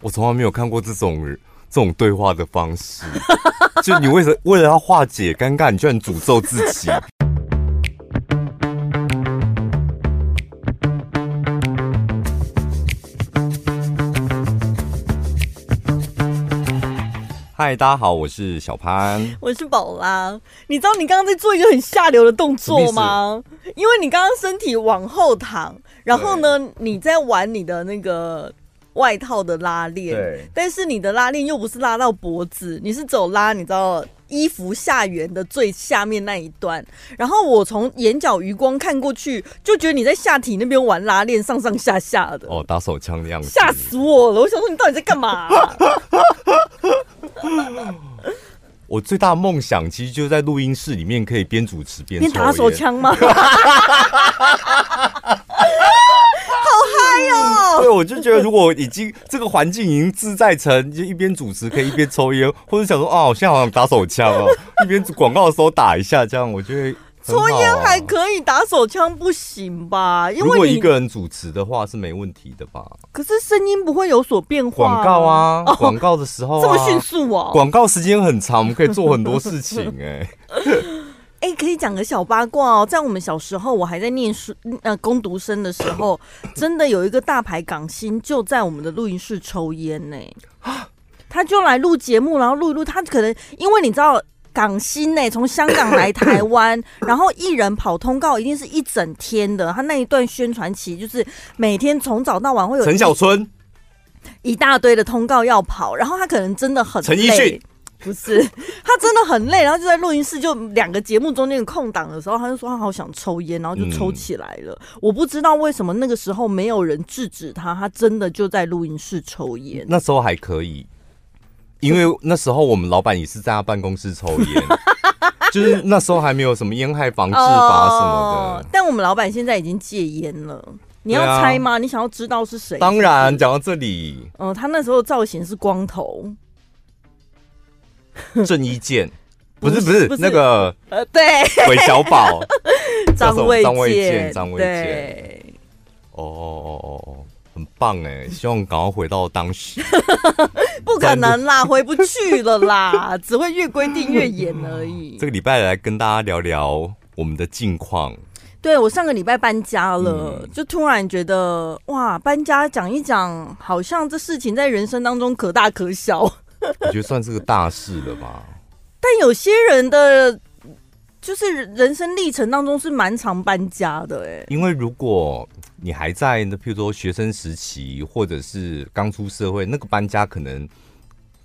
我从来没有看过这种这种对话的方式。就你为什么为了要化解尴尬，你居然诅咒自己？嗨，大家好，我是小潘，我是宝拉。你知道你刚刚在做一个很下流的动作吗？因为你刚刚身体往后躺，然后呢，你在玩你的那个外套的拉链，对，但是你的拉链又不是拉到脖子，你是走拉，你知道。衣服下缘的最下面那一段，然后我从眼角余光看过去，就觉得你在下体那边玩拉链，上上下下的。哦，打手枪的样子，吓死我了！我想说，你到底在干嘛啊？我最大的梦想，其实就是在录音室里面可以边主持边。边打手枪吗？对，我就觉得如果已经这个环境已经自在成，就一边主持可以一边抽烟，或者想说啊，我现在好像打手枪哦，一边广告的时候打一下，这样我觉得、啊、抽烟还可以，打手枪不行吧？因为如果一个人主持的话是没问题的吧？可是声音不会有所变化。广告啊，广、哦、告的时候、啊、这么迅速啊！广告时间很长，我们可以做很多事情哎、欸。哎、欸，可以讲个小八卦哦，在我们小时候，我还在念书呃工读生的时候，真的有一个大牌港星就在我们的录音室抽烟呢。他就来录节目，然后录一录，他可能因为你知道港星呢，从香港来台湾，然后艺人跑通告一定是一整天的，他那一段宣传期就是每天从早到晚会有陈小春一大堆的通告要跑，然后他可能真的很累。陈奕迅。不是，他真的很累，然后就在录音室，就两个节目中间的空档的时候，他就说他好想抽烟，然后就抽起来了。嗯、我不知道为什么那个时候没有人制止他，他真的就在录音室抽烟。那时候还可以，因为那时候我们老板也是在他办公室抽烟，就是那时候还没有什么烟害防治法什么的。呃、但我们老板现在已经戒烟了，你要猜吗？啊、你想要知道是谁？当然，讲到这里，嗯、呃，他那时候造型是光头。郑伊健，不是不是，那个呃，对，韦小宝，张卫张卫健，张卫健，对，哦哦哦哦，很棒哎，希望赶快回到当时，不可能啦，回不去了啦，只会越规定越严而已。这个礼拜来跟大家聊聊我们的近况。对，我上个礼拜搬家了，嗯、就突然觉得哇，搬家讲一讲，好像这事情在人生当中可大可小。我觉得算是个大事了吧，但有些人的，就是人生历程当中是蛮常搬家的哎。因为如果你还在那，譬如说学生时期，或者是刚出社会，那个搬家可能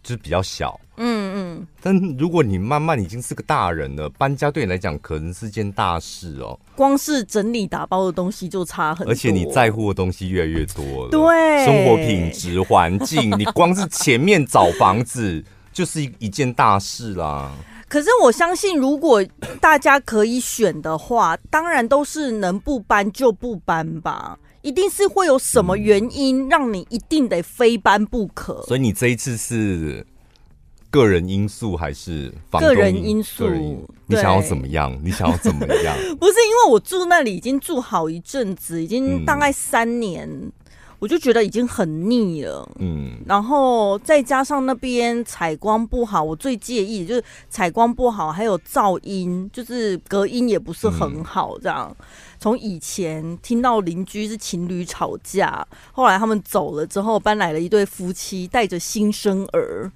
就是比较小。嗯嗯。但如果你慢慢已经是个大人了，搬家对你来讲可能是件大事哦。光是整理打包的东西就差很多，而且你在乎的东西越来越多了。对，生活品质、环境，你光是前面找房子就是一一件大事啦。可是我相信，如果大家可以选的话，当然都是能不搬就不搬吧。一定是会有什么原因让你一定得非搬不可。所以你这一次是。个人因素还是？个人因素，你想要怎么样？你想要怎么样？不是因为我住那里已经住好一阵子，已经大概三年，嗯、我就觉得已经很腻了。嗯，然后再加上那边采光不好，我最介意就是采光不好，还有噪音，就是隔音也不是很好。这样，从、以前听到邻居是情侣吵架，后来他们走了之后，搬来了一对夫妻，带着新生儿。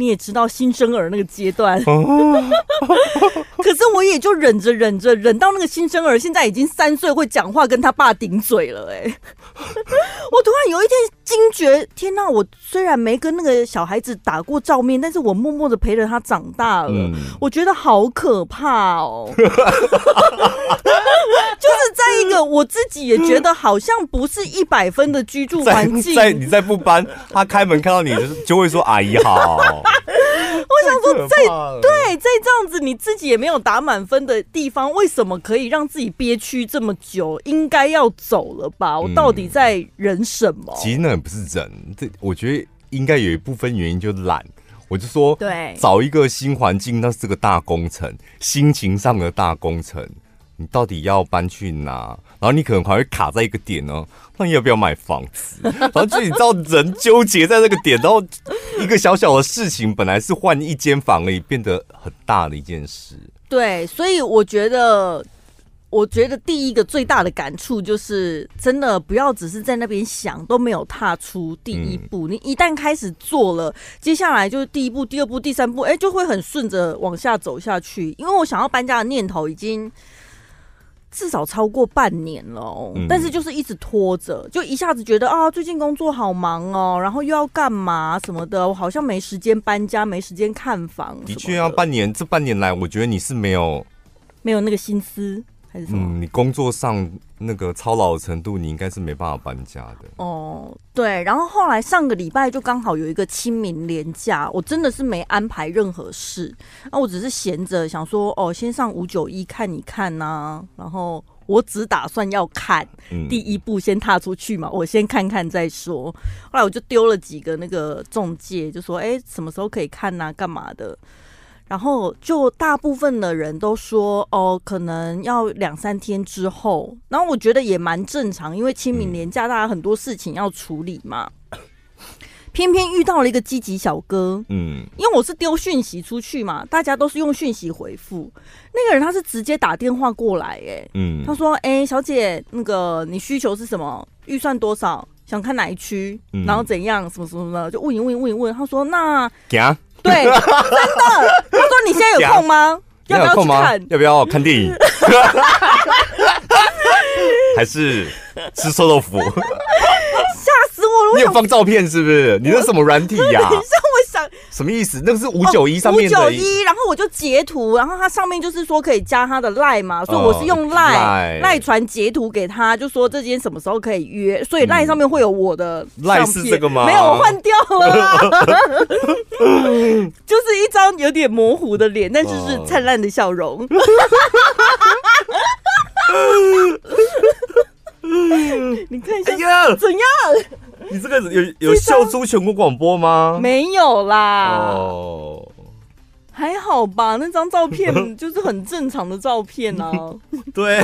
你也知道新生儿那个阶段，可是我也就忍着忍着忍到那个新生儿现在已经三岁会讲话跟他爸顶嘴了哎、欸，我突然有一天惊觉，天哪！我虽然没跟那个小孩子打过照面，但是我默默的陪着他长大了，嗯、我觉得好可怕哦。就是在一个我自己也觉得好像不是一百分的居住环境，在你再不搬，他开门看到你就就会说阿姨好。我想说在，在对在这样子你自己也没有打满分的地方，为什么可以让自己憋屈这么久？应该要走了吧？我到底在忍什么？其实那也不是忍，这我觉得应该有一部分原因就是懒。我就说，对，找一个新环境那是个大工程，心情上的大工程。你到底要搬去哪？然后你可能还会卡在一个点呢，那你要不要买房子？然后就你知道人纠结在那个点，然后一个小小的事情，本来是换一间房而已，变得很大的一件事。对，所以我觉得。我觉得第一个最大的感触就是，真的不要只是在那边想，都没有踏出第一步。你一旦开始做了，接下来就是第一步、第二步、第三步，哎，就会很顺着往下走下去。因为我想要搬家的念头已经至少超过半年了，但是就是一直拖着，就一下子觉得啊，最近工作好忙哦，然后又要干嘛什么的，我好像没时间搬家，没时间看房。的确，要半年，这半年来，我觉得你是没有没有那个心思。嗯，你工作上那个操劳的程度，你应该是没办法搬家的。哦，对。然后后来上个礼拜就刚好有一个清明连假，我真的是没安排任何事，那我只是闲着想说，哦，先上五九一看一看呐、啊。然后我只打算要看第一步，先踏出去嘛，嗯、我先看看再说。后来我就丢了几个那个中介，就说，哎，什么时候可以看呐、啊？干嘛的？然后就大部分的人都说哦，可能要两三天之后。然后我觉得也蛮正常，因为清明年假，大家很多事情要处理嘛。偏偏遇到了一个积极小哥，嗯，因为我是丢讯息出去嘛，大家都是用讯息回复。那个人他是直接打电话过来，哎，嗯，他说：“哎，小姐，那个你需求是什么？预算多少？想看哪一区？然后怎样？什么什么的，就问一问，问一问。他说：那。”对，真的。他说：“你现在有空吗？要不要去看？要不要看电影？还是吃臭豆腐？” 吓死我了！你有放照片是不是？你是什么软体呀？什么意思？那个是五九一上面的。五九一，然后我就截图，然后它上面就是说可以加他的赖嘛，所以我是用赖赖传截图给他，就说这间什么时候可以约，所以赖上面会有我的赖是这个吗？没有，我换掉了，就是一张有点模糊的脸，但是是灿烂的笑容。你看一下，怎样？你这个有有秀出全国广播吗？没有啦，哦，还好吧。那张照片 就是很正常的照片啊。对。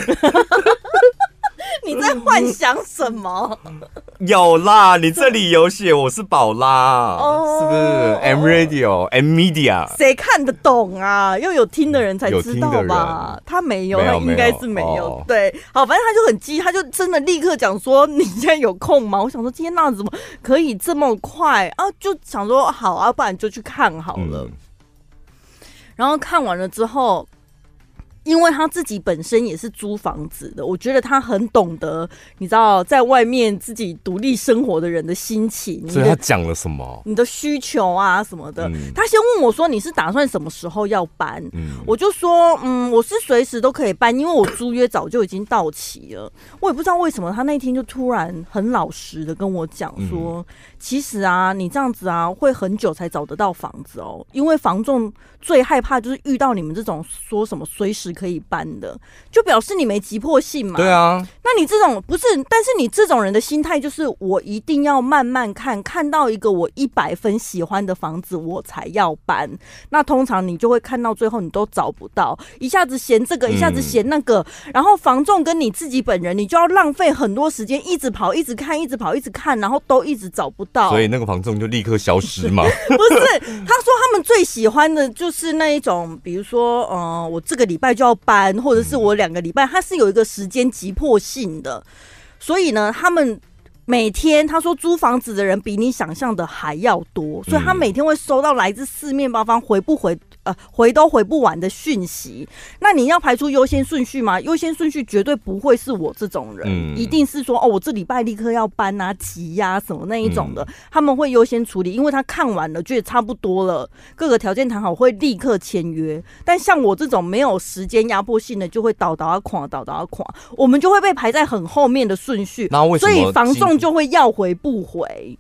你在幻想什么？有啦，你这里有写我是宝拉，oh, 是不是？M Radio M Media，谁看得懂啊？要有听的人才知道吧？他没有，他应该是没有。oh. 对，好，反正他就很急，他就真的立刻讲说：“你现在有空吗？”我想说，今天那怎么可以这么快啊？就想说好啊，不然就去看好了。嗯、然后看完了之后。因为他自己本身也是租房子的，我觉得他很懂得，你知道，在外面自己独立生活的人的心情。所以他讲了什么？你的需求啊什么的。嗯、他先问我说：“你是打算什么时候要搬？”嗯、我就说：“嗯，我是随时都可以搬，因为我租约早就已经到期了。”我也不知道为什么，他那天就突然很老实的跟我讲说：“嗯、其实啊，你这样子啊，会很久才找得到房子哦，因为房仲最害怕就是遇到你们这种说什么随时。”可以搬的，就表示你没急迫性嘛。对啊，那你这种不是，但是你这种人的心态就是，我一定要慢慢看，看到一个我一百分喜欢的房子，我才要搬。那通常你就会看到最后你都找不到，一下子嫌这个，一下子嫌那个，嗯、然后房仲跟你自己本人，你就要浪费很多时间，一直跑，一直看，一直跑，一直看，然后都一直找不到。所以那个房仲就立刻消失嘛？不是，他说他们最喜欢的就是那一种，比如说，嗯、呃，我这个礼拜就。要搬，或者是我两个礼拜，他是有一个时间急迫性的，所以呢，他们每天他说租房子的人比你想象的还要多，所以他每天会收到来自四面八方回不回。呃，回都回不完的讯息，那你要排出优先顺序吗？优先顺序绝对不会是我这种人，嗯、一定是说哦，我这礼拜立刻要搬啊，急呀、啊、什么那一种的，嗯、他们会优先处理，因为他看完了觉得差不多了，各个条件谈好，会立刻签约。但像我这种没有时间压迫性的，就会倒倒啊垮，倒倒啊垮，我们就会被排在很后面的顺序。那为什么？所以房仲就会要回不回。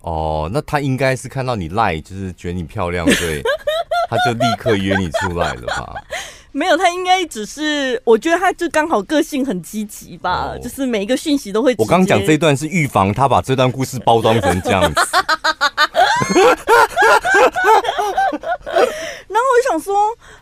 哦，那他应该是看到你赖，就是觉得你漂亮，所以。他就立刻约你出来了吧？没有，他应该只是，我觉得他就刚好个性很积极吧，哦、就是每一个讯息都会。我刚讲这段是预防他把这段故事包装成这样子。然后我就想说，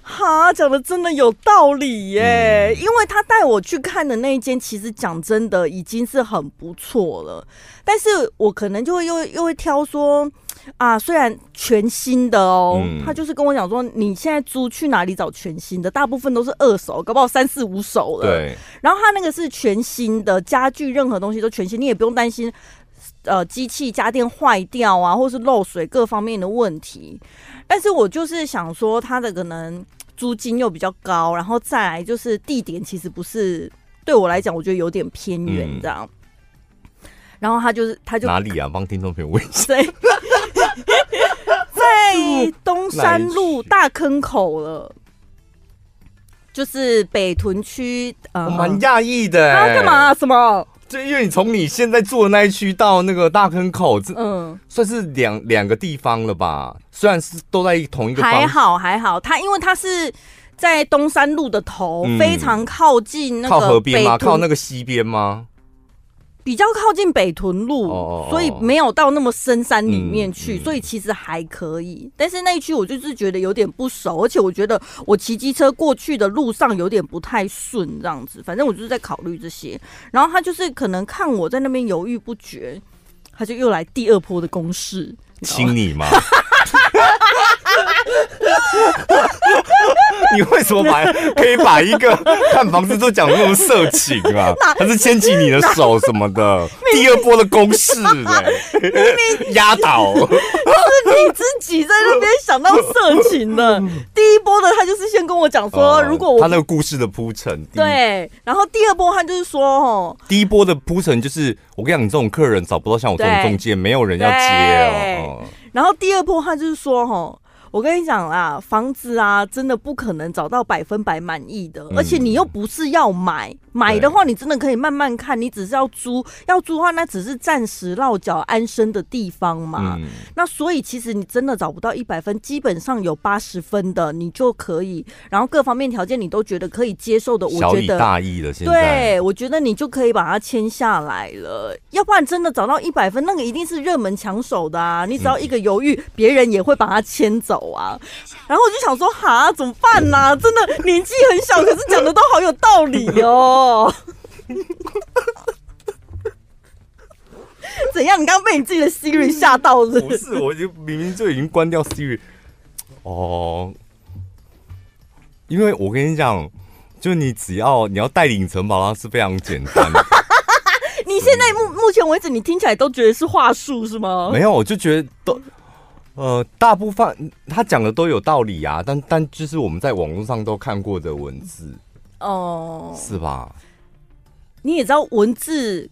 哈，讲的真的有道理耶。嗯、因为他带我去看的那一间，其实讲真的已经是很不错了。但是我可能就会又又会挑说啊，虽然全新的哦，嗯、他就是跟我讲说，你现在租去哪里找全新的？大部分都是二手，搞不好三四五手了。对。然后他那个是全新的家具，任何东西都全新，你也不用担心。呃，机器家电坏掉啊，或是漏水各方面的问题，但是我就是想说，它的可能租金又比较高，然后再来就是地点其实不是对我来讲，我觉得有点偏远这样。嗯、然后他就是他就哪里啊？帮听众朋友问一下，在东山路大坑口了，就是北屯区。呃，蛮讶异的，他干嘛、啊？什么？就因为你从你现在住的那一区到那个大坑口，这嗯，算是两两个地方了吧？虽然是都在同一个，还好还好。他因为他是在东山路的头，嗯、非常靠近那个靠河边吗？靠那个西边吗？比较靠近北屯路，哦、所以没有到那么深山里面去，嗯嗯、所以其实还可以。但是那一区我就是觉得有点不熟，而且我觉得我骑机车过去的路上有点不太顺，这样子。反正我就是在考虑这些。然后他就是可能看我在那边犹豫不决，他就又来第二波的攻势，亲你吗？你为什么把可以把一个看房子都讲那么色情啊？他是牵起你的手什么的？第二波的攻势哎，压倒是你自己在那边想到色情的。第一波的他就是先跟我讲说，如果我他那个故事的铺陈对，然后第二波他就是说哦，第一波的铺陈就是我跟你讲，你这种客人找不到像我这种中介，没有人要接哦。然后第二波他就是说哦。我跟你讲啦，房子啊，真的不可能找到百分百满意的，嗯、而且你又不是要买，买的话你真的可以慢慢看，你只是要租，要租的话那只是暂时落脚安身的地方嘛。嗯、那所以其实你真的找不到一百分，基本上有八十分的你就可以，然后各方面条件你都觉得可以接受的，我觉得大意了。现在对，我觉得你就可以把它签下来了。要不然真的找到一百分，那个一定是热门抢手的啊！你只要一个犹豫，别、嗯、人也会把它签走。啊，然后我就想说，哈，怎么办呢、啊？真的年纪很小，可是讲的都好有道理哦。怎样？你刚刚被你自己的 Siri 吓到了？不是，我就明明就已经关掉 Siri。哦，因为我跟你讲，就你只要你要带领城堡，它是非常简单的。你现在目目前为止，你听起来都觉得是话术是吗？没有，我就觉得都。呃，大部分他讲的都有道理啊，但但就是我们在网络上都看过的文字哦，是吧？你也知道文字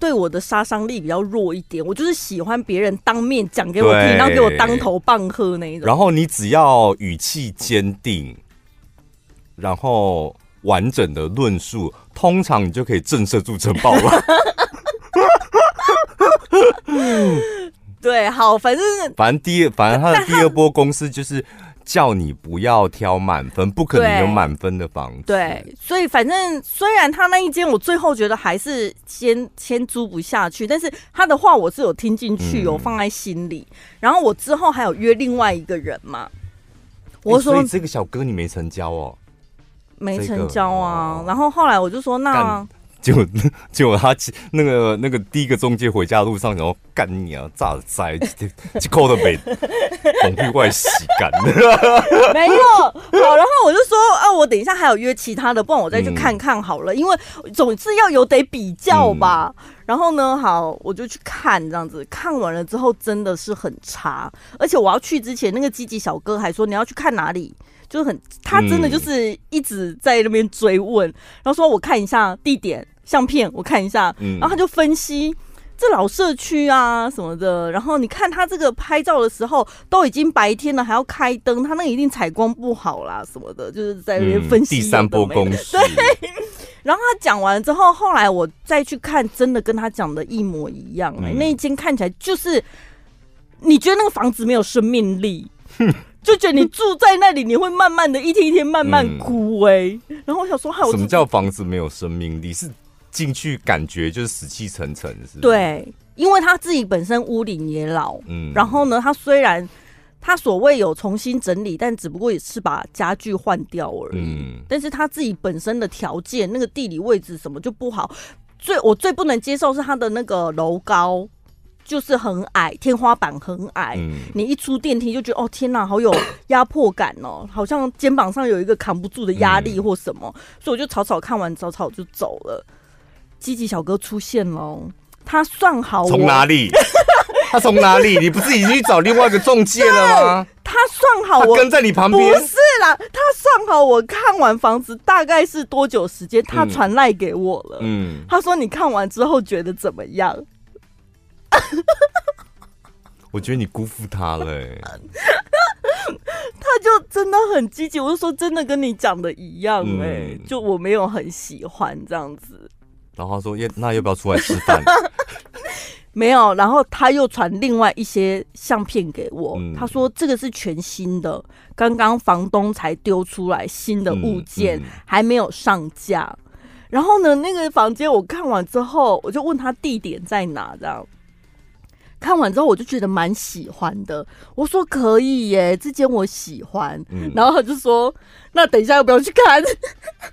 对我的杀伤力比较弱一点，我就是喜欢别人当面讲给我听，然后给我当头棒喝那一种。然后你只要语气坚定，然后完整的论述，通常你就可以震慑住城堡了。对，好，反正反正第二，反正他的第二波公司就是叫你不要挑满分，不可能有满分的房子。对，所以反正虽然他那一间我最后觉得还是先先租不下去，但是他的话我是有听进去，有放在心里。嗯、然后我之后还有约另外一个人嘛，我说、欸、这个小哥你没成交哦，没成交啊。这个、然后后来我就说那。结果，结果他那个那个第一个中介回家的路上，然后干你啊，炸灾，去扣的北，恐怖怪洗干的，没有好，然后我就说啊，我等一下还有约其他的，不然我再去看看好了，嗯、因为总是要有得比较吧。嗯、然后呢，好，我就去看这样子，看完了之后真的是很差，而且我要去之前，那个积极小哥还说你要去看哪里。就很，他真的就是一直在那边追问，嗯、然后说我看一下地点相片，我看一下，嗯、然后他就分析这老社区啊什么的，然后你看他这个拍照的时候都已经白天了，还要开灯，他那个一定采光不好啦什么的，就是在那边分析、嗯、第三波公式。对，然后他讲完之后，后来我再去看，真的跟他讲的一模一样、欸，嗯、那一间看起来就是你觉得那个房子没有生命力。就觉得你住在那里，你会慢慢的一天一天慢慢枯萎。嗯、然后我想说，什么叫房子没有生命力？是进去感觉就是死气沉沉，是？对，因为他自己本身屋龄也老，嗯，然后呢，他虽然他所谓有重新整理，但只不过也是把家具换掉而已。嗯，但是他自己本身的条件，那个地理位置什么就不好。最我最不能接受是他的那个楼高就是很矮，天花板很矮。嗯，你一出电梯就觉得哦天哪，好有压迫感哦，好像肩膀上有一个扛不住的压力或什么。嗯，所以我就草草看完，草草就走了。积极小哥出现了，他算好我从哪里？他从哪里？你不是已经去找另外一个中介了吗？他算好我跟在你旁边，不是啦。他算好我看完房子大概是多久时间，他传赖给我了。嗯，他说你看完之后觉得怎么样？我觉得你辜负他了、欸。他就真的很积极，我就说真的跟你讲的一样、欸，哎、嗯，就我没有很喜欢这样子。然后他说：“耶，那要不要出来吃饭？” 没有。然后他又传另外一些相片给我，嗯、他说：“这个是全新的，刚刚房东才丢出来新的物件，还没有上架。”然后呢，那个房间我看完之后，我就问他地点在哪，这样。看完之后，我就觉得蛮喜欢的。我说：“可以耶，这间我喜欢。嗯”然后他就说：“那等一下要不要去看？”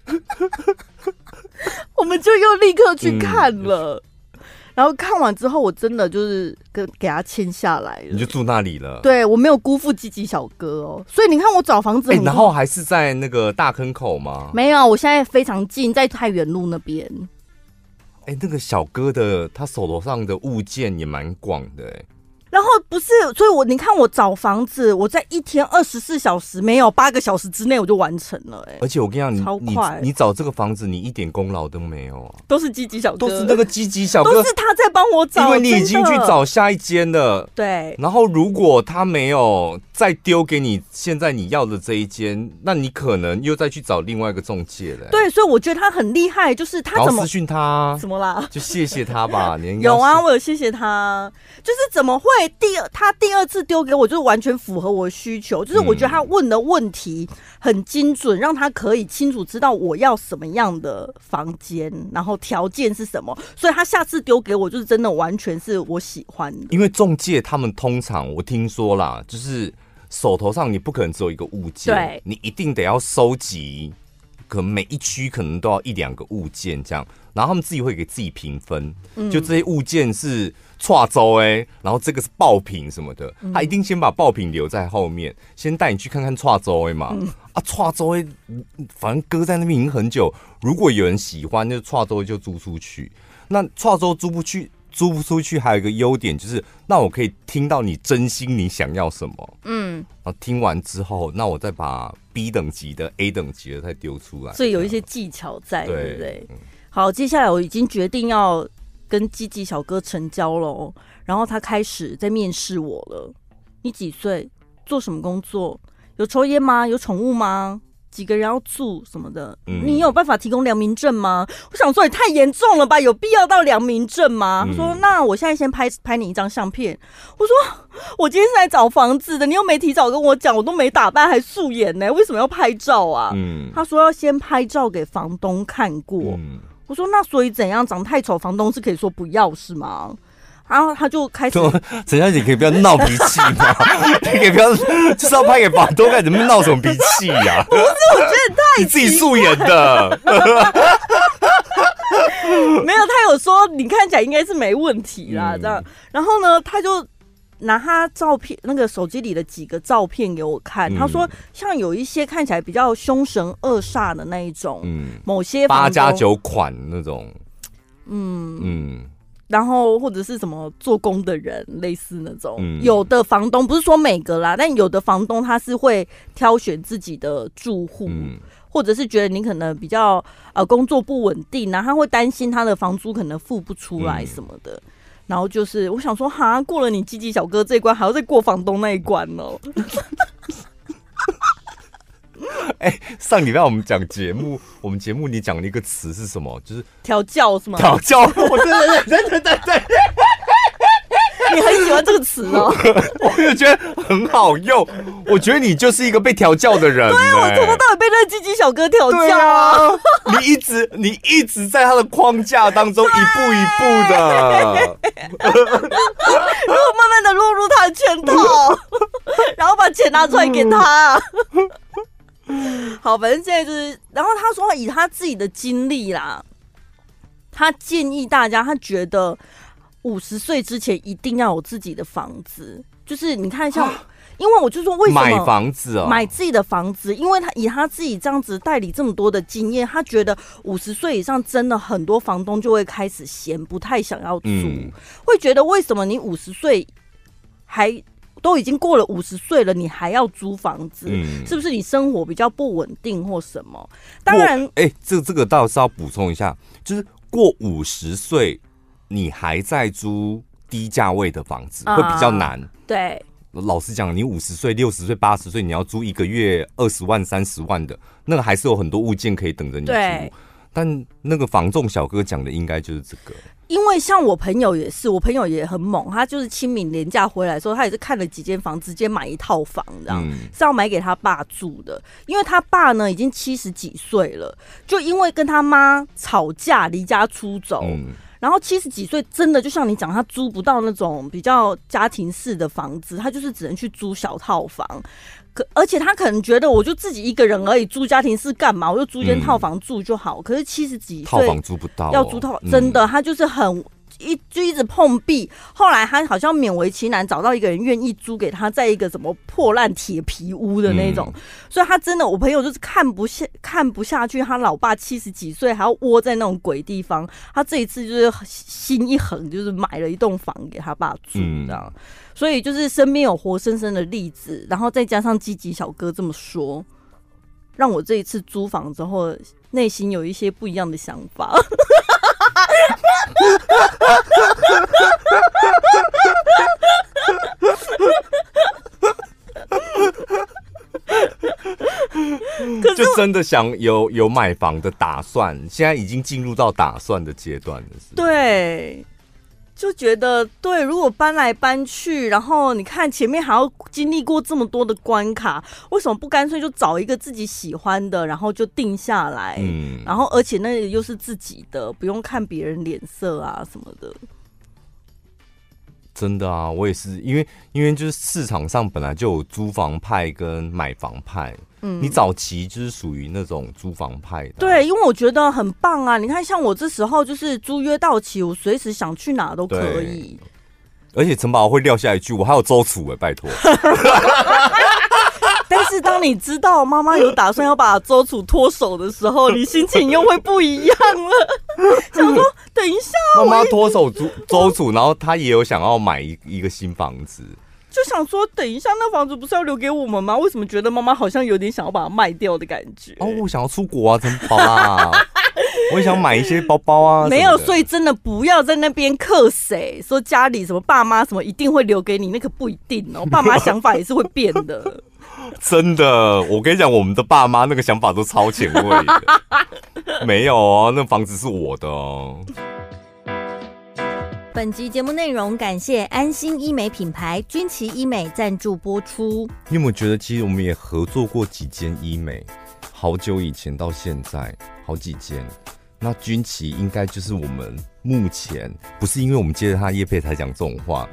我们就又立刻去看了，嗯、然后看完之后，我真的就是跟给他签下来了。你就住那里了？对，我没有辜负积极小哥哦。所以你看，我找房子、欸，然后还是在那个大坑口吗？没有，我现在非常近，在太原路那边。哎、欸，那个小哥的他手头上的物件也蛮广的、欸，哎。然后不是，所以我你看我找房子，我在一天二十四小时没有八个小时之内我就完成了，哎，而且我跟你讲，超快。你，你找这个房子，你一点功劳都没有啊，都是积极小哥，都是那个积极小哥，都是他在帮我找，因为你已经去找下一间了，对。然后如果他没有再丢给你现在你要的这一间，那你可能又再去找另外一个中介了，对。所以我觉得他很厉害，就是他怎么私讯他，怎么啦？就谢谢他吧，你 有啊，我有谢谢他，就是怎么会第二他。第二次丢给我，就是完全符合我的需求，就是我觉得他问的问题很精准，让他可以清楚知道我要什么样的房间，然后条件是什么，所以他下次丢给我，就是真的完全是我喜欢的。因为中介他们通常我听说啦，就是手头上你不可能只有一个物件，对，你一定得要收集，可能每一区可能都要一两个物件这样，然后他们自己会给自己评分，就这些物件是。跨州哎，然后这个是爆品什么的，他一定先把爆品留在后面，先带你去看看跨州哎嘛。嗯、啊，跨州哎，反正搁在那边已经很久。如果有人喜欢，就跨州就租出去。那跨州租不去，租不出去，还有一个优点就是，那我可以听到你真心你想要什么。嗯，然后听完之后，那我再把 B 等级的、A 等级的再丢出来。所以有一些技巧在，对不对？好，接下来我已经决定要。跟积极小哥成交了，然后他开始在面试我了。你几岁？做什么工作？有抽烟吗？有宠物吗？几个人要住什么的？嗯、你有办法提供良民证吗？我想说也太严重了吧，有必要到良民证吗？嗯、他说那我现在先拍拍你一张相片。我说我今天是来找房子的，你又没提早跟我讲，我都没打扮还素颜呢，为什么要拍照啊？嗯、他说要先拍照给房东看过。嗯我说那所以怎样？长太丑，房东是可以说不要是吗？然后他就开始，陈小姐可以不要闹脾气吗？你可以不要就是要拍给房东看，怎么闹什么脾气呀？不是，我觉得太你自己素颜的，没有，他有说你看起来应该是没问题啦，这样。然后呢，他就。拿他照片，那个手机里的几个照片给我看，嗯、他说像有一些看起来比较凶神恶煞的那一种，嗯，某些八加九款那种，嗯嗯，然后或者是什么做工的人，类似那种，嗯、有的房东不是说每个啦，但有的房东他是会挑选自己的住户，嗯、或者是觉得你可能比较呃工作不稳定，然后他会担心他的房租可能付不出来什么的。嗯然后就是，我想说，哈，过了你积极小哥这一关，还要再过房东那一关哦。哎、欸，上礼拜我们讲节目，我们节目你讲了一个词是什么？就是调教是吗？调教，我真的对对对对对。你很喜欢这个词哦，我就觉得很好用。我觉得你就是一个被调教的人。对，我从头到尾被那个积极小哥调教啊！你一直你一直在他的框架当中 一步一步的，然后慢慢的落入他的圈套，然后把钱拿出来给他。好，反正现在就是，然后他说以他自己的经历啦，他建议大家，他觉得五十岁之前一定要有自己的房子，就是你看像。因为我就说，为什么买房子哦，买自己的房子？因为他以他自己这样子代理这么多的经验，他觉得五十岁以上真的很多房东就会开始嫌，不太想要租，嗯、会觉得为什么你五十岁还都已经过了五十岁了，你还要租房子？嗯、是不是你生活比较不稳定或什么？当然，哎、欸，这这个倒是要补充一下，就是过五十岁你还在租低价位的房子，会比较难。啊、对。老实讲，你五十岁、六十岁、八十岁，你要租一个月二十万、三十万的，那个还是有很多物件可以等着你租。但那个房仲小哥讲的应该就是这个。因为像我朋友也是，我朋友也很猛，他就是清明连假回来的时候，他也是看了几间房，直接买一套房，这样、嗯、是要买给他爸住的。因为他爸呢已经七十几岁了，就因为跟他妈吵架离家出走。嗯然后七十几岁，真的就像你讲，他租不到那种比较家庭式的房子，他就是只能去租小套房。可而且他可能觉得，我就自己一个人而已，租家庭是干嘛？我就租间套房住就好。嗯、可是七十几岁，套房租不到、哦，要租套房，真的，他就是很。一就一直碰壁，后来他好像勉为其难找到一个人愿意租给他，在一个什么破烂铁皮屋的那种，嗯、所以他真的，我朋友就是看不下看不下去，他老爸七十几岁还要窝在那种鬼地方，他这一次就是心一横，就是买了一栋房给他爸住，这样，嗯、所以就是身边有活生生的例子，然后再加上积极小哥这么说，让我这一次租房之后，内心有一些不一样的想法。就真的想有有买房的打算，现在已经进入到打算的阶段了，是？对。就觉得对，如果搬来搬去，然后你看前面还要经历过这么多的关卡，为什么不干脆就找一个自己喜欢的，然后就定下来？嗯，然后而且那又是自己的，不用看别人脸色啊什么的。真的啊，我也是，因为因为就是市场上本来就有租房派跟买房派。嗯，你早期就是属于那种租房派的，对，因为我觉得很棒啊！你看，像我这时候就是租约到期，我随时想去哪都可以。而且陈宝会撂下一句：“我还有周楚哎，拜托。”但是当你知道妈妈有打算要把周楚脱手的时候，你心情又会不一样了。想说，等一下，妈妈脱手周周楚，然后他也有想要买一一个新房子。就想说，等一下，那房子不是要留给我们吗？为什么觉得妈妈好像有点想要把它卖掉的感觉？哦，我想要出国啊，怎么办啊！我也想买一些包包啊。没有，所以真的不要在那边克谁，说家里什么爸妈什么一定会留给你，那可不一定哦。爸妈想法也是会变的。真的，我跟你讲，我们的爸妈那个想法都超前卫的。没有哦，那房子是我的哦。本集节目内容感谢安心医美品牌君琦医美赞助播出。你有没有觉得，其实我们也合作过几间医美，好久以前到现在好几间。那军旗应该就是我们目前不是因为我们接着他叶佩才讲这种话，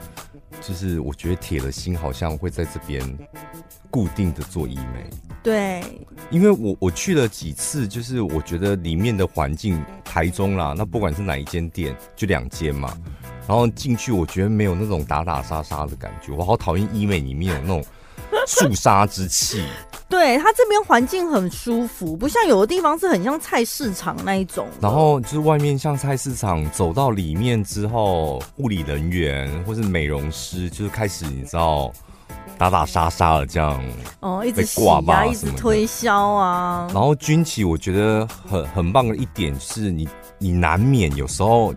就是我觉得铁了心好像会在这边固定的做医美。对，因为我我去了几次，就是我觉得里面的环境，台中啦，那不管是哪一间店，就两间嘛。然后进去，我觉得没有那种打打杀杀的感觉，我好讨厌医美里面有那种肃杀之气。对，它这边环境很舒服，不像有的地方是很像菜市场那一种。然后就是外面像菜市场，走到里面之后，护理人员或是美容师就是开始你知道打打杀杀的这样哦，一直挂吧，一直推销啊。然后军旗我觉得很很棒的一点是你你难免有时候。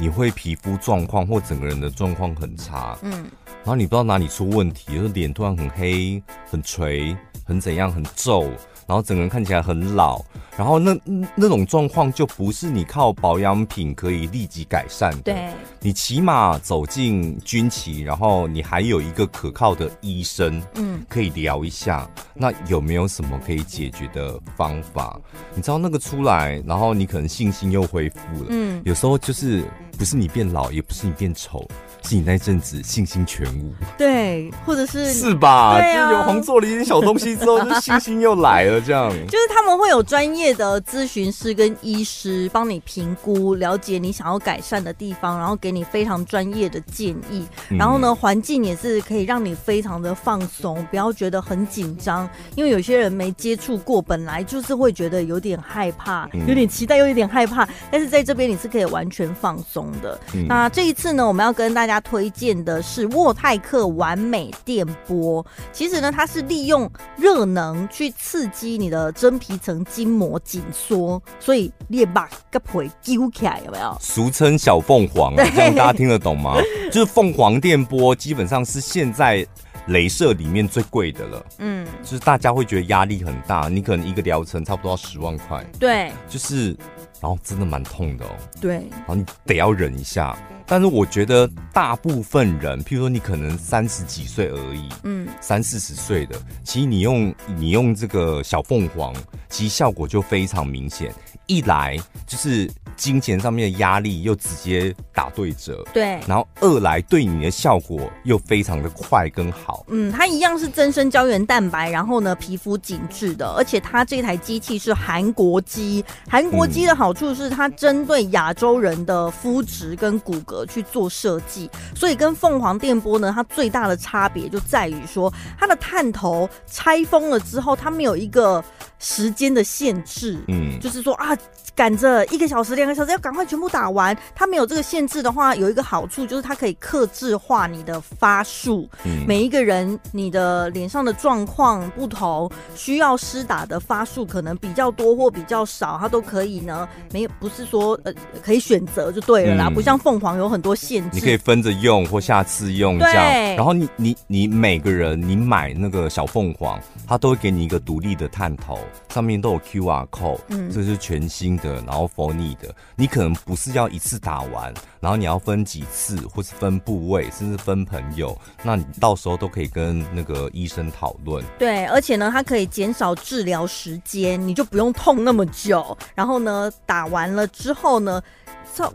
你会皮肤状况或整个人的状况很差，嗯，然后你不知道哪里出问题，就是脸突然很黑、很垂、很怎样、很皱，然后整个人看起来很老，然后那那种状况就不是你靠保养品可以立即改善的。对，你起码走进军旗，然后你还有一个可靠的医生，嗯，可以聊一下，那有没有什么可以解决的方法？你知道那个出来，然后你可能信心又恢复了，嗯，有时候就是。不是你变老，也不是你变丑，是你那阵子信心全无，对，或者是是吧？对啊，就有红做了一点小东西之后，就信心又来了，这样。就是他们会有专业的咨询师跟医师帮你评估，了解你想要改善的地方，然后给你非常专业的建议。然后呢，环境也是可以让你非常的放松，不要觉得很紧张，因为有些人没接触过，本来就是会觉得有点害怕，有点期待又有点害怕。但是在这边你是可以完全放松的。那这一次呢，我们要跟大家推荐的是沃泰克完美电波。其实呢，它是利用热能去刺激你的真皮层筋膜紧缩，所以裂把个皮揪起来，有没有？俗称小凤凰，这样大家听得懂吗？就是凤凰电波，基本上是现在镭射里面最贵的了。嗯，就是大家会觉得压力很大，你可能一个疗程差不多要十万块。对，就是，然后真的蛮痛的哦。对，然后你得要忍一下。但是我觉得大部分人，譬如说你可能三十几岁而已，嗯，三四十岁的，其实你用你用这个小凤凰，其实效果就非常明显。一来就是。金钱上面的压力又直接打对折，对，然后二来对你的效果又非常的快跟好，嗯，它一样是增生胶原蛋白，然后呢皮肤紧致的，而且它这台机器是韩国机，韩国机的好处是它针对亚洲人的肤质跟骨骼去做设计，所以跟凤凰电波呢，它最大的差别就在于说它的探头拆封了之后，它没有一个时间的限制，嗯，就是说啊。赶着一个小时、两个小时要赶快全部打完，它没有这个限制的话，有一个好处就是它可以克制化你的发数。嗯，每一个人你的脸上的状况不同，需要施打的发数可能比较多或比较少，它都可以呢。没有不是说呃可以选择就对了啦，嗯，不像凤凰有很多限制。你可以分着用或下次用这样。然后你你你每个人你买那个小凤凰，它都会给你一个独立的探头，上面都有 QR code，嗯，这是全新的。然后 for 你的，你可能不是要一次打完，然后你要分几次，或是分部位，甚至分朋友，那你到时候都可以跟那个医生讨论。对，而且呢，它可以减少治疗时间，你就不用痛那么久。然后呢，打完了之后呢，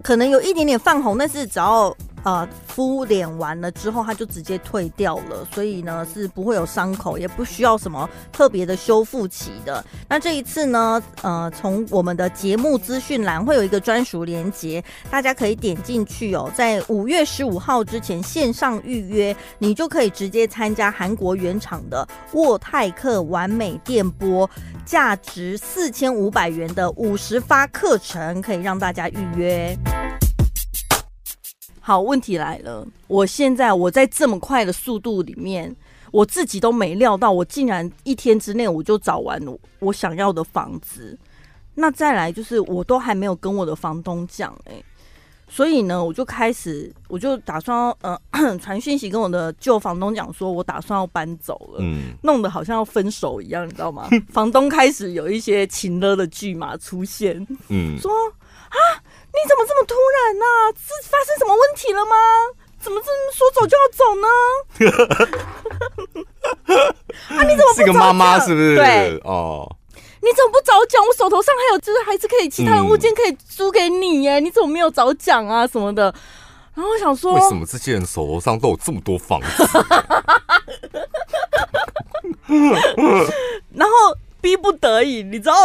可能有一点点泛红，但是只要。呃，敷脸完了之后，它就直接退掉了，所以呢是不会有伤口，也不需要什么特别的修复期的。那这一次呢，呃，从我们的节目资讯栏会有一个专属链接，大家可以点进去哦，在五月十五号之前线上预约，你就可以直接参加韩国原厂的沃泰克完美电波，价值四千五百元的五十发课程，可以让大家预约。好，问题来了，我现在我在这么快的速度里面，我自己都没料到，我竟然一天之内我就找完我想要的房子。那再来就是，我都还没有跟我的房东讲哎，所以呢，我就开始，我就打算呃 传讯息跟我的旧房东讲，说我打算要搬走了，嗯，弄得好像要分手一样，你知道吗？房东开始有一些情勒的剧码出现，嗯，说啊。你怎么这么突然呢、啊？是发生什么问题了吗？怎么这么说走就要走呢？啊，你怎么不早讲？是个妈妈是不是？对哦，你怎么不早讲？我手头上还有，就是还是可以其他的物件可以租给你耶。嗯、你怎么没有早讲啊？什么的？然后我想说，为什么这些人手头上都有这么多房子？然后逼不得已，你知道，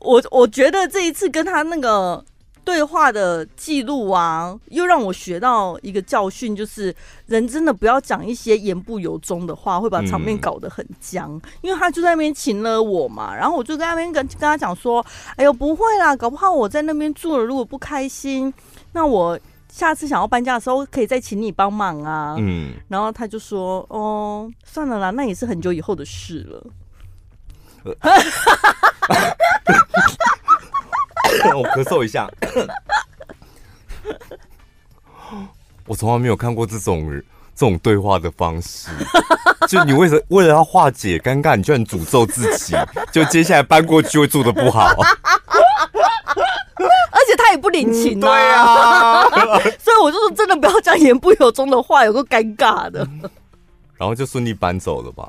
我我觉得这一次跟他那个。对话的记录啊，又让我学到一个教训，就是人真的不要讲一些言不由衷的话，会把场面搞得很僵。嗯、因为他就在那边请了我嘛，然后我就在那边跟跟他讲说：“哎呦，不会啦，搞不好我在那边住了，如果不开心，那我下次想要搬家的时候可以再请你帮忙啊。”嗯，然后他就说：“哦，算了啦，那也是很久以后的事了。呃 ”我咳嗽一下，我从来没有看过这种这种对话的方式。就你为什为了要化解尴尬，你居然诅咒自己，就接下来搬过去会住的不好。而且他也不领情、啊嗯，对啊。所以我就说，真的不要讲言不由衷的话，有个尴尬的。然后就顺利搬走了吧？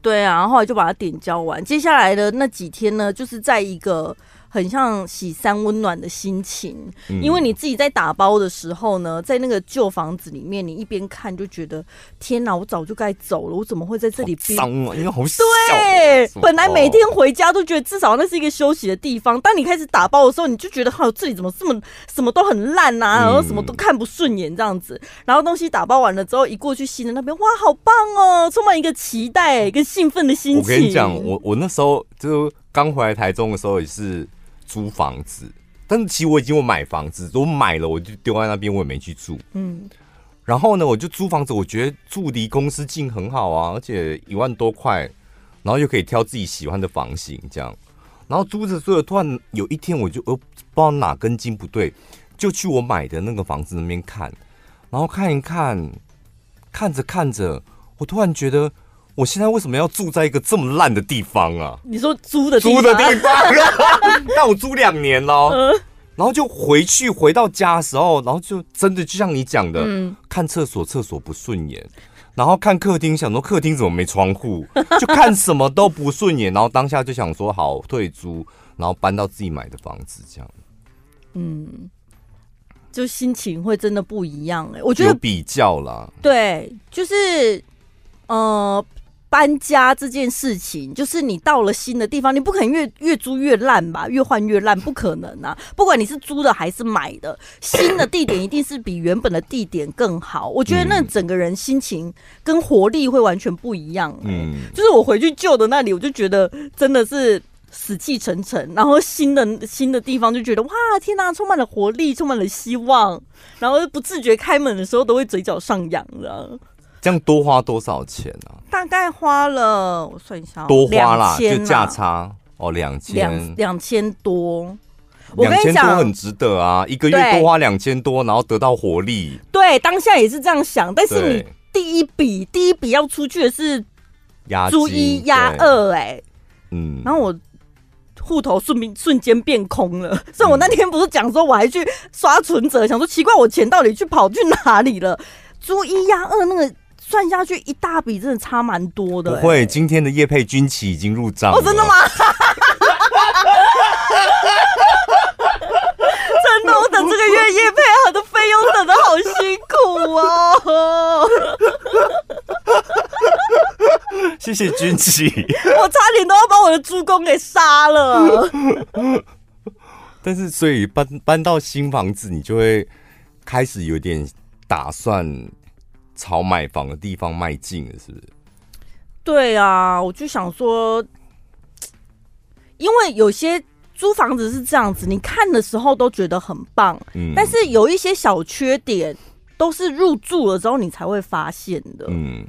对啊，然后后来就把它点交完。接下来的那几天呢，就是在一个。很像喜三温暖的心情，嗯、因为你自己在打包的时候呢，在那个旧房子里面，你一边看就觉得天哪，我早就该走了，我怎么会在这里？脏啊，因为好小。对，本来每天回家都觉得至少那是一个休息的地方，当你开始打包的时候，你就觉得哈，这里怎么这么什么都很烂啊，然后什么都看不顺眼这样子。然后东西打包完了之后，一过去新的那边，哇，好棒哦，充满一个期待跟兴奋的心情。我跟你讲，我我那时候就刚回来台中的时候也是。租房子，但是其实我已经有买房子，我买了我就丢在那边，我也没去住。嗯，然后呢，我就租房子，我觉得住离公司近很好啊，而且一万多块，然后又可以挑自己喜欢的房型，这样。然后租着租着，突然有一天，我就呃不知道哪根筋不对，就去我买的那个房子那边看，然后看一看，看着看着，我突然觉得。我现在为什么要住在一个这么烂的地方啊？你说租的租的地方，但我租两年了，然后就回去回到家的时候，然后就真的就像你讲的，嗯、看厕所厕所不顺眼，然后看客厅想说客厅怎么没窗户，就看什么都不顺眼，然后当下就想说好退租，然后搬到自己买的房子这样。嗯，就心情会真的不一样哎、欸，我觉得有比较啦，对，就是呃。搬家这件事情，就是你到了新的地方，你不可能越越租越烂吧，越换越烂，不可能啊！不管你是租的还是买的，新的地点一定是比原本的地点更好。我觉得那整个人心情跟活力会完全不一样、欸。嗯，就是我回去旧的那里，我就觉得真的是死气沉沉，然后新的新的地方就觉得哇，天哪，充满了活力，充满了希望，然后不自觉开门的时候都会嘴角上扬了。这样多花多少钱啊？大概花了，我算一下，多花啦，就价差哦，两千，两两千多。两千多很值得啊，一个月多花两千多，然后得到活力。对，当下也是这样想，但是你第一笔第一笔要出去的是租一押二，哎，嗯，然后我户头瞬瞬间变空了，所以我那天不是讲说我还去刷存折，想说奇怪，我钱到底去跑去哪里了？租一押二那个。算下去一大笔，真的差蛮多的、欸。不会，今天的业配军旗已经入账了。哦，真的吗？真的，我等这个月业配好的费用等的好辛苦哦。谢谢军旗，我差点都要把我的猪公给杀了。但是，所以搬搬到新房子，你就会开始有点打算。朝买房的地方迈进了，是不是？对啊，我就想说，因为有些租房子是这样子，你看的时候都觉得很棒，嗯，但是有一些小缺点，都是入住了之后你才会发现的，嗯。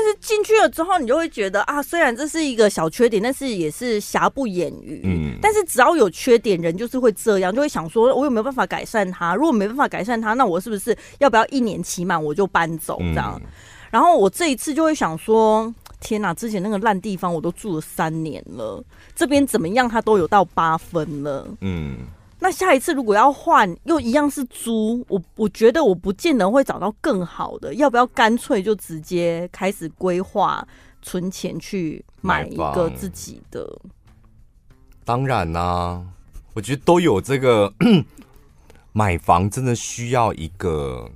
但是进去了之后，你就会觉得啊，虽然这是一个小缺点，但是也是瑕不掩瑜。嗯，但是只要有缺点，人就是会这样，就会想说，我有没有办法改善它？如果没办法改善它，那我是不是要不要一年期满我就搬走这样？嗯，然后我这一次就会想说，天哪，之前那个烂地方我都住了三年了，这边怎么样，它都有到八分了。嗯。那下一次如果要换，又一样是租，我我觉得我不见得会找到更好的，要不要干脆就直接开始规划存钱去买一个自己的？当然啦、啊，我觉得都有这个 买房真的需要一个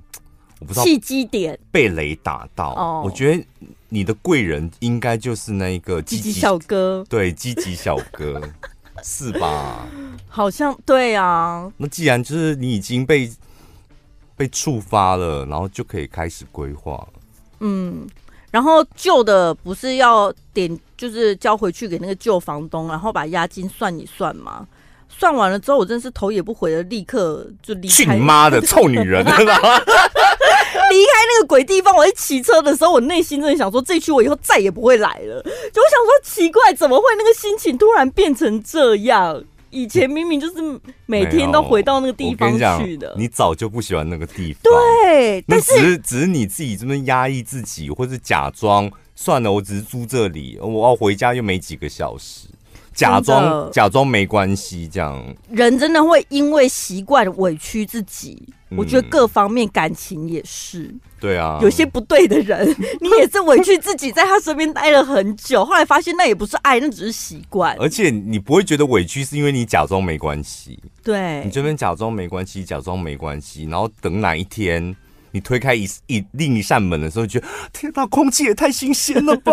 我不知道契机点被雷打到。哦，我觉得你的贵人应该就是那一个积极小哥，对，积极小哥。是吧？好像对啊。那既然就是你已经被被触发了，然后就可以开始规划。嗯，然后旧的不是要点，就是交回去给那个旧房东，然后把押金算一算嘛。算完了之后，我真是头也不回的立刻就离开。去你妈的臭女人！离开那个鬼地方，我一骑车的时候，我内心真的想说，这一区我以后再也不会来了。就我想说，奇怪，怎么会那个心情突然变成这样？以前明明就是每天都回到那个地方去的。你早就不喜欢那个地方，对，但是只是只是你自己这边压抑自己，或是假装算了，我只是租这里，我要回家又没几个小时。假装假装没关系，这样。人真的会因为习惯委屈自己。嗯、我觉得各方面感情也是，对啊，有些不对的人，你也是委屈自己，在他身边待了很久，后来发现那也不是爱，那只是习惯。而且你不会觉得委屈，是因为你假装没关系，对，你这边假装没关系，假装没关系，然后等哪一天你推开一一另一扇门的时候，觉得 天哪，空气也太新鲜了吧！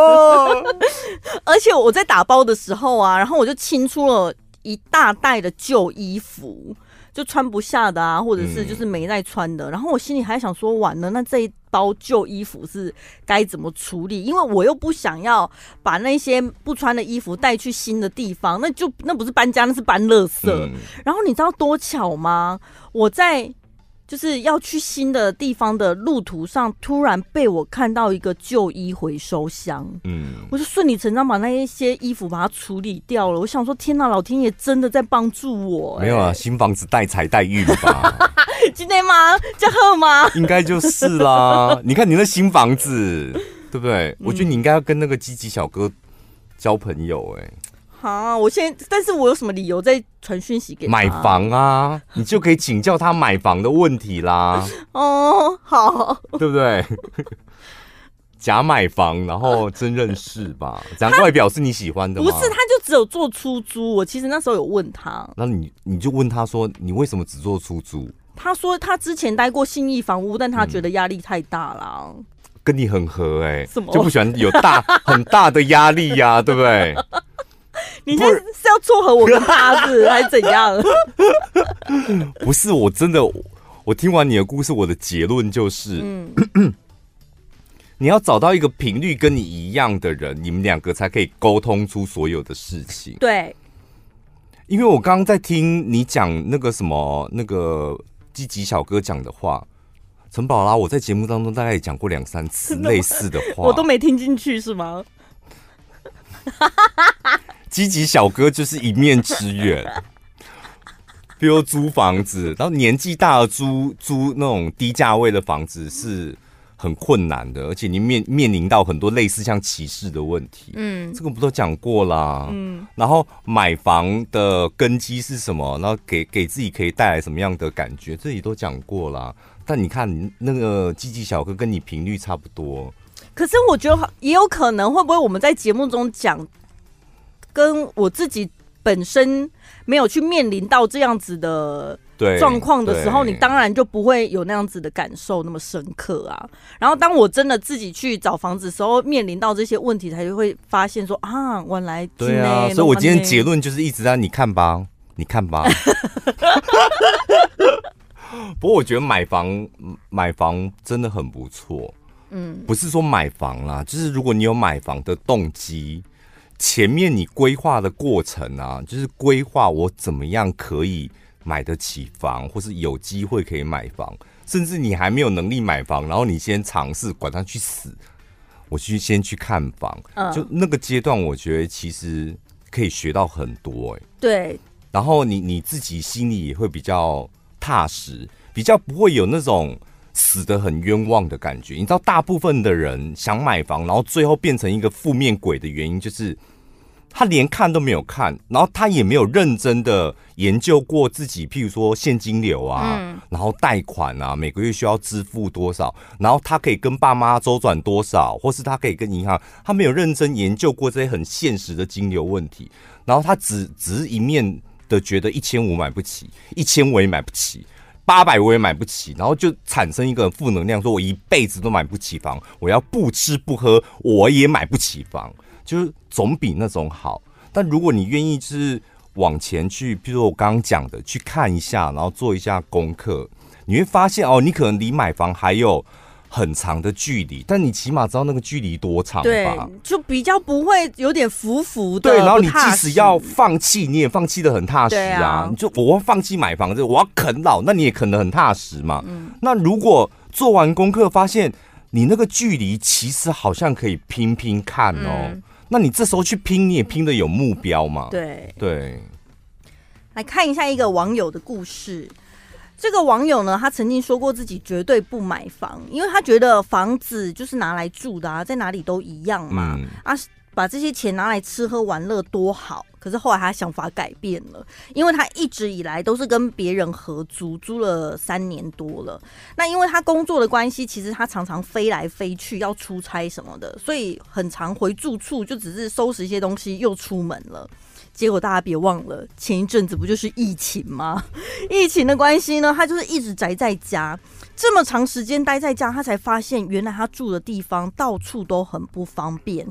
而且我在打包的时候啊，然后我就清出了一大袋的旧衣服。就穿不下的啊，或者是就是没在穿的，嗯、然后我心里还想说，完了，那这一包旧衣服是该怎么处理？因为我又不想要把那些不穿的衣服带去新的地方，那就那不是搬家，那是搬垃圾。嗯、然后你知道多巧吗？我在。就是要去新的地方的路途上，突然被我看到一个旧衣回收箱，嗯，我就顺理成章把那一些衣服把它处理掉了。我想说，天哪，老天爷真的在帮助我，欸。没有啊，新房子带财带运吧？今天吗？叫贺吗？应该就是啦。你看你那新房子，对不对？我觉得你应该要跟那个积极小哥交朋友，欸，哎。好，我现在，但是我有什么理由再传讯息给他？买房啊，你就可以请教他买房的问题啦。哦，好，对不对？假买房，然后真认识吧。这样外表是你喜欢的吗？不是，他就只有做出租。我其实那时候有问他，那你你就问他说，你为什么只做出租？他说他之前待过信义房屋，但他觉得压力太大了。嗯、跟你很合哎、欸，什么就不喜欢有大 很大的压力呀、啊，对不对？你现在是要撮合我跟他是还是怎样？不是，我真的，我听完你的故事，我的结论就是，嗯、你要找到一个频率跟你一样的人，你们两个才可以沟通出所有的事情。对，因为我刚刚在听你讲那个什么那个积极小哥讲的话，陈宝拉，我在节目当中大概也讲过两三次类似的话，我都没听进去，是吗？积极小哥就是一面之缘，比如租房子，然后年纪大了租租那种低价位的房子是很困难的，而且你面面临到很多类似像歧视的问题。嗯，这个不都讲过啦？嗯，然后买房的根基是什么？然后给给自己可以带来什么样的感觉？这里都讲过啦。但你看，那个积极小哥跟你频率差不多。可是我觉得也有可能，会不会我们在节目中讲？跟我自己本身没有去面临到这样子的状况的时候，你当然就不会有那样子的感受那么深刻啊。然后当我真的自己去找房子的时候，面临到这些问题，才会发现说啊，我来对啊。所以我今天结论就是一直在你看吧，你看吧。不过我觉得买房买房真的很不错，嗯，不是说买房啦，就是如果你有买房的动机。前面你规划的过程啊，就是规划我怎么样可以买得起房，或是有机会可以买房，甚至你还没有能力买房，然后你先尝试，管他去死，我去先去看房，就那个阶段，我觉得其实可以学到很多欸。对，然后你你自己心里也会比较踏实，比较不会有那种。死得很冤枉的感觉，你知道，大部分的人想买房，然后最后变成一个负面鬼的原因，就是他连看都没有看，然后他也没有认真的研究过自己，譬如说现金流啊，嗯、然后贷款啊，每个月需要支付多少，然后他可以跟爸妈周转多少，或是他可以跟银行，他没有认真研究过这些很现实的金流问题，然后他只只是一面的觉得一千五买不起，一千我也买不起。八百我也买不起，然后就产生一个负能量，说我一辈子都买不起房，我要不吃不喝我也买不起房，就是总比那种好。但如果你愿意是往前去，比如说我刚刚讲的，去看一下，然后做一下功课，你会发现哦，你可能离买房还有。很长的距离，但你起码知道那个距离多长吧？对，就比较不会有点浮浮的。对，然后你即使要放弃，你也放弃的很踏实啊。啊你就我要放弃买房子，我要啃老，那你也啃得很踏实嘛。嗯。那如果做完功课发现你那个距离其实好像可以拼拼看哦，嗯、那你这时候去拼，你也拼得有目标嘛？对对。来看一下一个网友的故事。这个网友呢，他曾经说过自己绝对不买房，因为他觉得房子就是拿来住的啊，在哪里都一样嘛。嗯、啊，把这些钱拿来吃喝玩乐多好。可是后来他想法改变了，因为他一直以来都是跟别人合租，租了三年多了。那因为他工作的关系，其实他常常飞来飞去，要出差什么的，所以很常回住处，就只是收拾一些东西又出门了。结果大家别忘了，前一阵子不就是疫情吗？疫情的关系呢，他就是一直宅在家，这么长时间待在家，他才发现原来他住的地方到处都很不方便。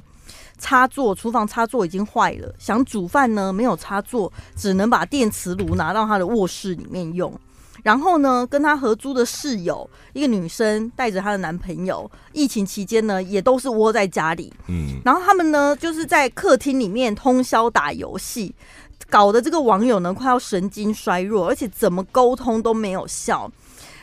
插座，厨房插座已经坏了，想煮饭呢，没有插座，只能把电磁炉拿到他的卧室里面用。然后呢，跟他合租的室友，一个女生带着她的男朋友，疫情期间呢，也都是窝在家里。嗯，然后他们呢，就是在客厅里面通宵打游戏，搞得这个网友呢，快要神经衰弱，而且怎么沟通都没有效。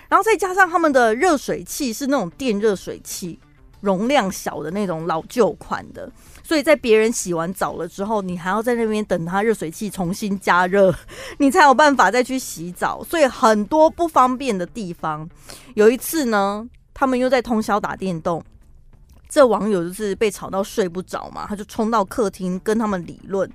然后再加上他们的热水器是那种电热水器，容量小的那种老旧款的。所以在别人洗完澡了之后，你还要在那边等他热水器重新加热，你才有办法再去洗澡。所以很多不方便的地方。有一次呢，他们又在通宵打电动，这网友就是被吵到睡不着嘛，他就冲到客厅跟他们理论。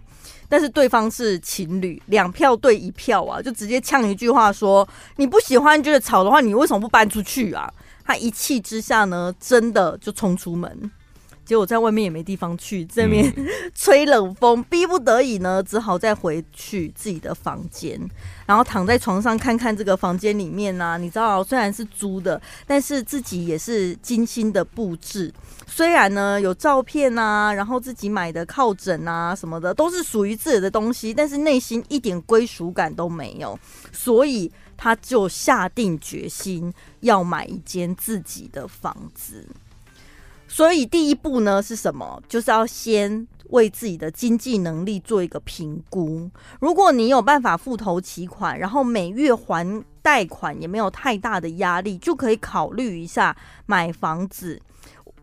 但是对方是情侣，两票对一票啊，就直接呛一句话说：“你不喜欢觉得吵的话，你为什么不搬出去啊？”他一气之下呢，真的就冲出门。结果在外面也没地方去，这边 吹冷风，逼不得已呢，只好再回去自己的房间，然后躺在床上看看这个房间里面呢、啊。你知道，虽然是租的，但是自己也是精心的布置。虽然呢有照片啊，然后自己买的靠枕啊什么的，都是属于自己的东西，但是内心一点归属感都没有。所以他就下定决心要买一间自己的房子。所以第一步呢是什么？就是要先为自己的经济能力做一个评估。如果你有办法付头期款，然后每月还贷款也没有太大的压力，就可以考虑一下买房子。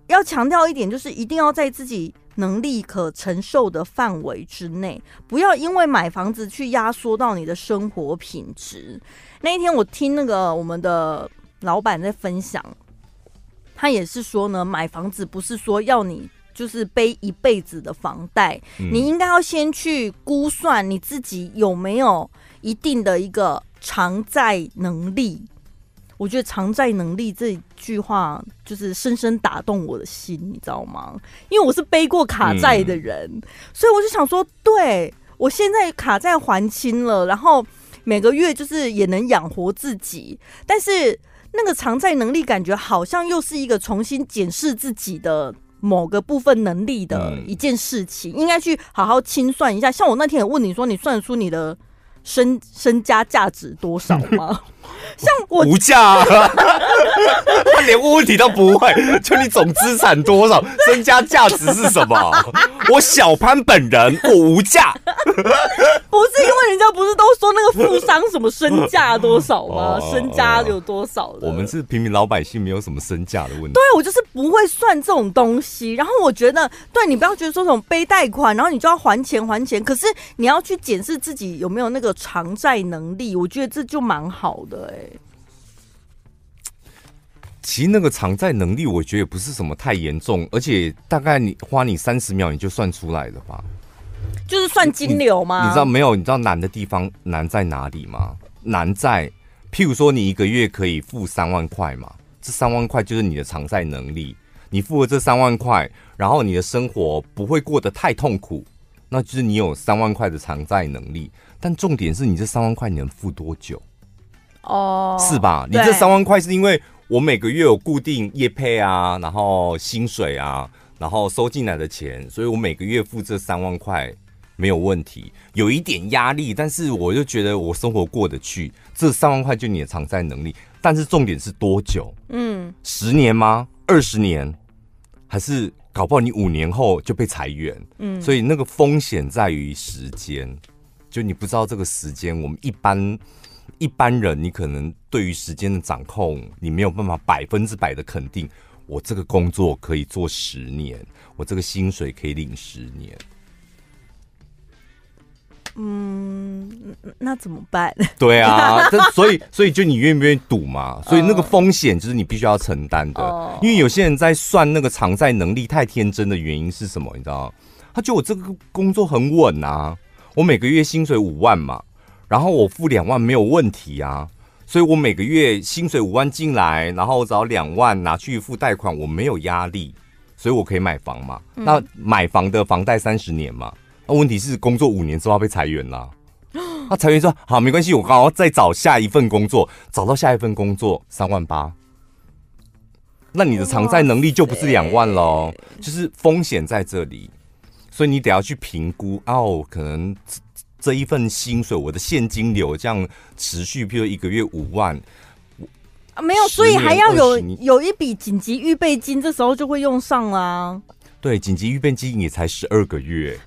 要强调一点，就是一定要在自己能力可承受的范围之内，不要因为买房子去压缩到你的生活品质。那一天我听那个我们的老板在分享。他也是说呢，买房子不是说要你就是背一辈子的房贷，嗯，你应该要先去估算你自己有没有一定的一个偿债能力。我觉得偿债能力这句话就是深深打动我的心，你知道吗？因为我是背过卡债的人，嗯，所以我就想说，对，我现在卡债还清了，然后每个月就是也能养活自己，但是。那个偿债能力感觉好像又是一个重新检视自己的某个部分能力的一件事情，应该去好好清算一下。像我那天也问你说，你算得出你的身身家价值多少吗？像我无价、啊，他连问问题都不会，就你总资产多少，身家价值是什么？我小潘本人，我无价。不是因为人家不是都说那个富商什么身价多少吗？哦、身家有多少的？我们是平民老百姓，没有什么身价的问题。对，我就是不会算这种东西。然后我觉得，对你不要觉得说什么背贷款，然后你就要还钱还钱。可是你要去检视自己有没有那个偿债能力，我觉得这就蛮好的哎、欸。其实那个偿债能力，我觉得也不是什么太严重，而且大概你花你三十秒你就算出来了吧？就是算金流吗？你，你知道没有？你知道难的地方难在哪里吗？难在，譬如说你一个月可以付三万块嘛，这三万块就是你的偿债能力。你付了这三万块，然后你的生活不会过得太痛苦，那就是你有三万块的偿债能力。但重点是你这三万块你能付多久？哦，是吧？你这三万块是因为我每个月有固定业配啊，然后薪水啊，然后收进来的钱，所以我每个月付这三万块没有问题。有一点压力，但是我就觉得我生活过得去。这三万块就你的偿债能力，但是重点是多久？嗯，十年吗？二十年？还是搞不好你五年后就被裁员？嗯，所以那个风险在于时间，就你不知道这个时间，我们一般。一般人，你可能对于时间的掌控，你没有办法百分之百的肯定。我这个工作可以做十年，我这个薪水可以领十年。那怎么办？对啊，所以所以就你愿不愿意赌嘛？所以那个风险就是你必须要承担的。Uh, 因为有些人在算那个偿债能力太天真的原因是什么？你知道他觉得我这个工作很稳啊。我每个月薪水五万嘛，然后我付两万没有问题啊，所以我每个月薪水五万进来，然后我找两万拿去付贷款，我没有压力，所以我可以买房嘛。嗯、那买房的房贷三十年嘛，那问题是工作五年之后要被裁员了。那裁员说好没关系，我刚好再找下一份工作，找到下一份工作三万八。那你的偿债能力就不是两万喽，就是风险在这里，所以你得要去评估哦，可能这一份薪水，我的现金流这样持续，譬如一个月五万，啊，没有，所以还要有有一笔紧急预备金，这时候就会用上啦。对，紧急预备金也才十二个月，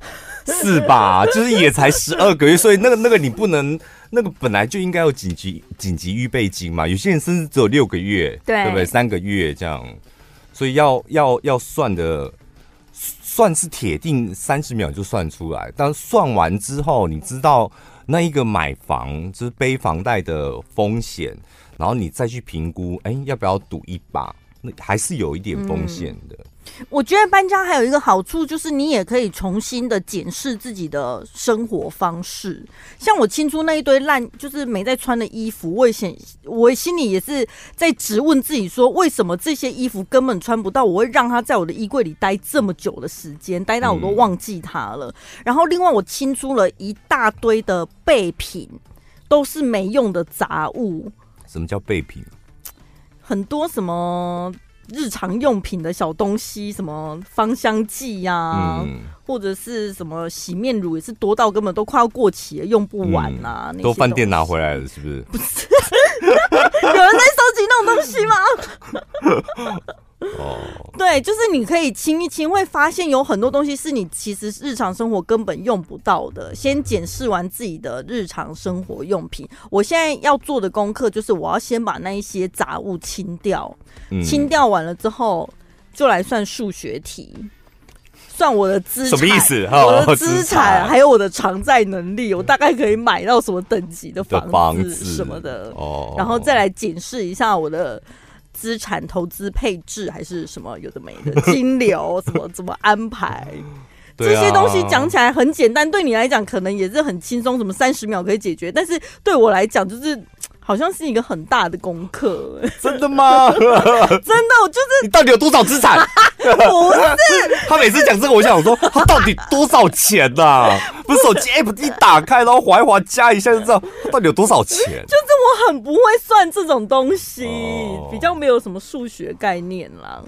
是吧？就是也才十二个月，所以那个那个你不能。那个本来就应该有紧急紧急预备金嘛，有些人甚至只有六个月，对，对不对？三个月这样，所以要要要算的算是铁定三十秒就算出来，但算完之后，你知道那一个买房就是背房贷的风险，然后你再去评估，哎，要不要赌一把？那还是有一点风险的。嗯我觉得搬家还有一个好处，就是你也可以重新的检视自己的生活方式。像我清出那一堆烂，就是没在穿的衣服，我也想，我心里也是在质问自己说，为什么这些衣服根本穿不到？我会让它在我的衣柜里待这么久的时间，待到我都忘记它了。然后另外我清出了一大堆的备品，都是没用的杂物。什么叫备品？很多什么？日常用品的小东西，什么芳香剂呀、啊，嗯、或者是什么洗面乳，也是多到根本都快要过期了，用不完啊！嗯、都饭店拿回来了，是不是？不是，有人在收集那种东西吗？哦，对，就是你可以清一清，会发现有很多东西是你其实日常生活根本用不到的。先检视完自己的日常生活用品，我现在要做的功课就是，我要先把那一些杂物清掉。嗯、清掉完了之后，就来算数学题，算我的资，什么意思？我的资产还有我的偿债能力，我大概可以买到什么等级的房子什么的。哦，然后再来检视一下我的。资产投资配置还是什么有的没的，金流什么怎么安排？这些东西讲起来很简单，对你来讲可能也是很轻松，什么三十秒可以解决。但是对我来讲，就是。好像是一个很大的功课，真的吗？真的，我就是 你到底有多少资产？不是，他每次讲这个，我想说他到底多少钱呐、啊？不是手机 app 一打开，然后滑一滑加一下就知道到底有多少钱。就是我很不会算这种东西，哦、比较没有什么数学概念啦。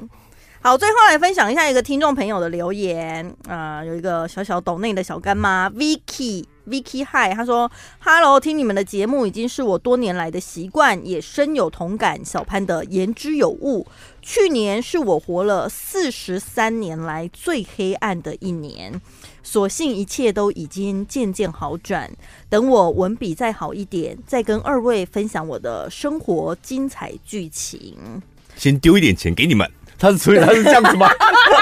好，最后来分享一下一个听众朋友的留言啊、呃，有一个小小抖内的小干妈 Vicky Vicky Hi，他说：“Hello，听你们的节目已经是我多年来的习惯，也深有同感。小潘的言之有物。去年是我活了四十三年来最黑暗的一年，所幸一切都已经渐渐好转。等我文笔再好一点，再跟二位分享我的生活精彩剧情。先丢一点钱给你们。”他是所以他是这样子吗？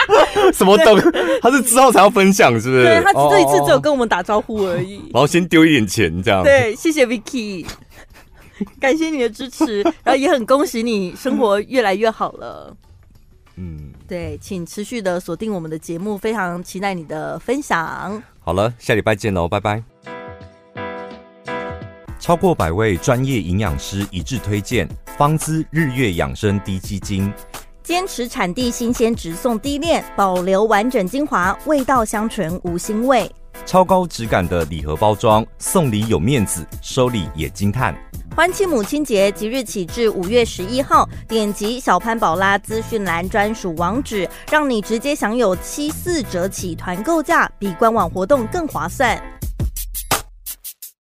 什么东？他是之后才要分享，是不是？对，他这一次只有跟我们打招呼而已。然后先丢一点钱，这样。对，谢谢 Vicky，感谢你的支持，然后也很恭喜你生活越来越好了。嗯，对，请持续的锁定我们的节目，非常期待你的分享。好了，下礼拜见喽，拜拜。超过百位专业营养师一致推荐方姿日月养生低基精。坚持产地新鲜，直送低炼，保留完整精华，味道香醇无腥味。超高质感的礼盒包装，送礼有面子，收礼也惊叹。欢庆母亲节，即日起至五月十一号，点击小潘宝拉资讯栏专属网址，让你直接享有七四折起团购价，比官网活动更划算。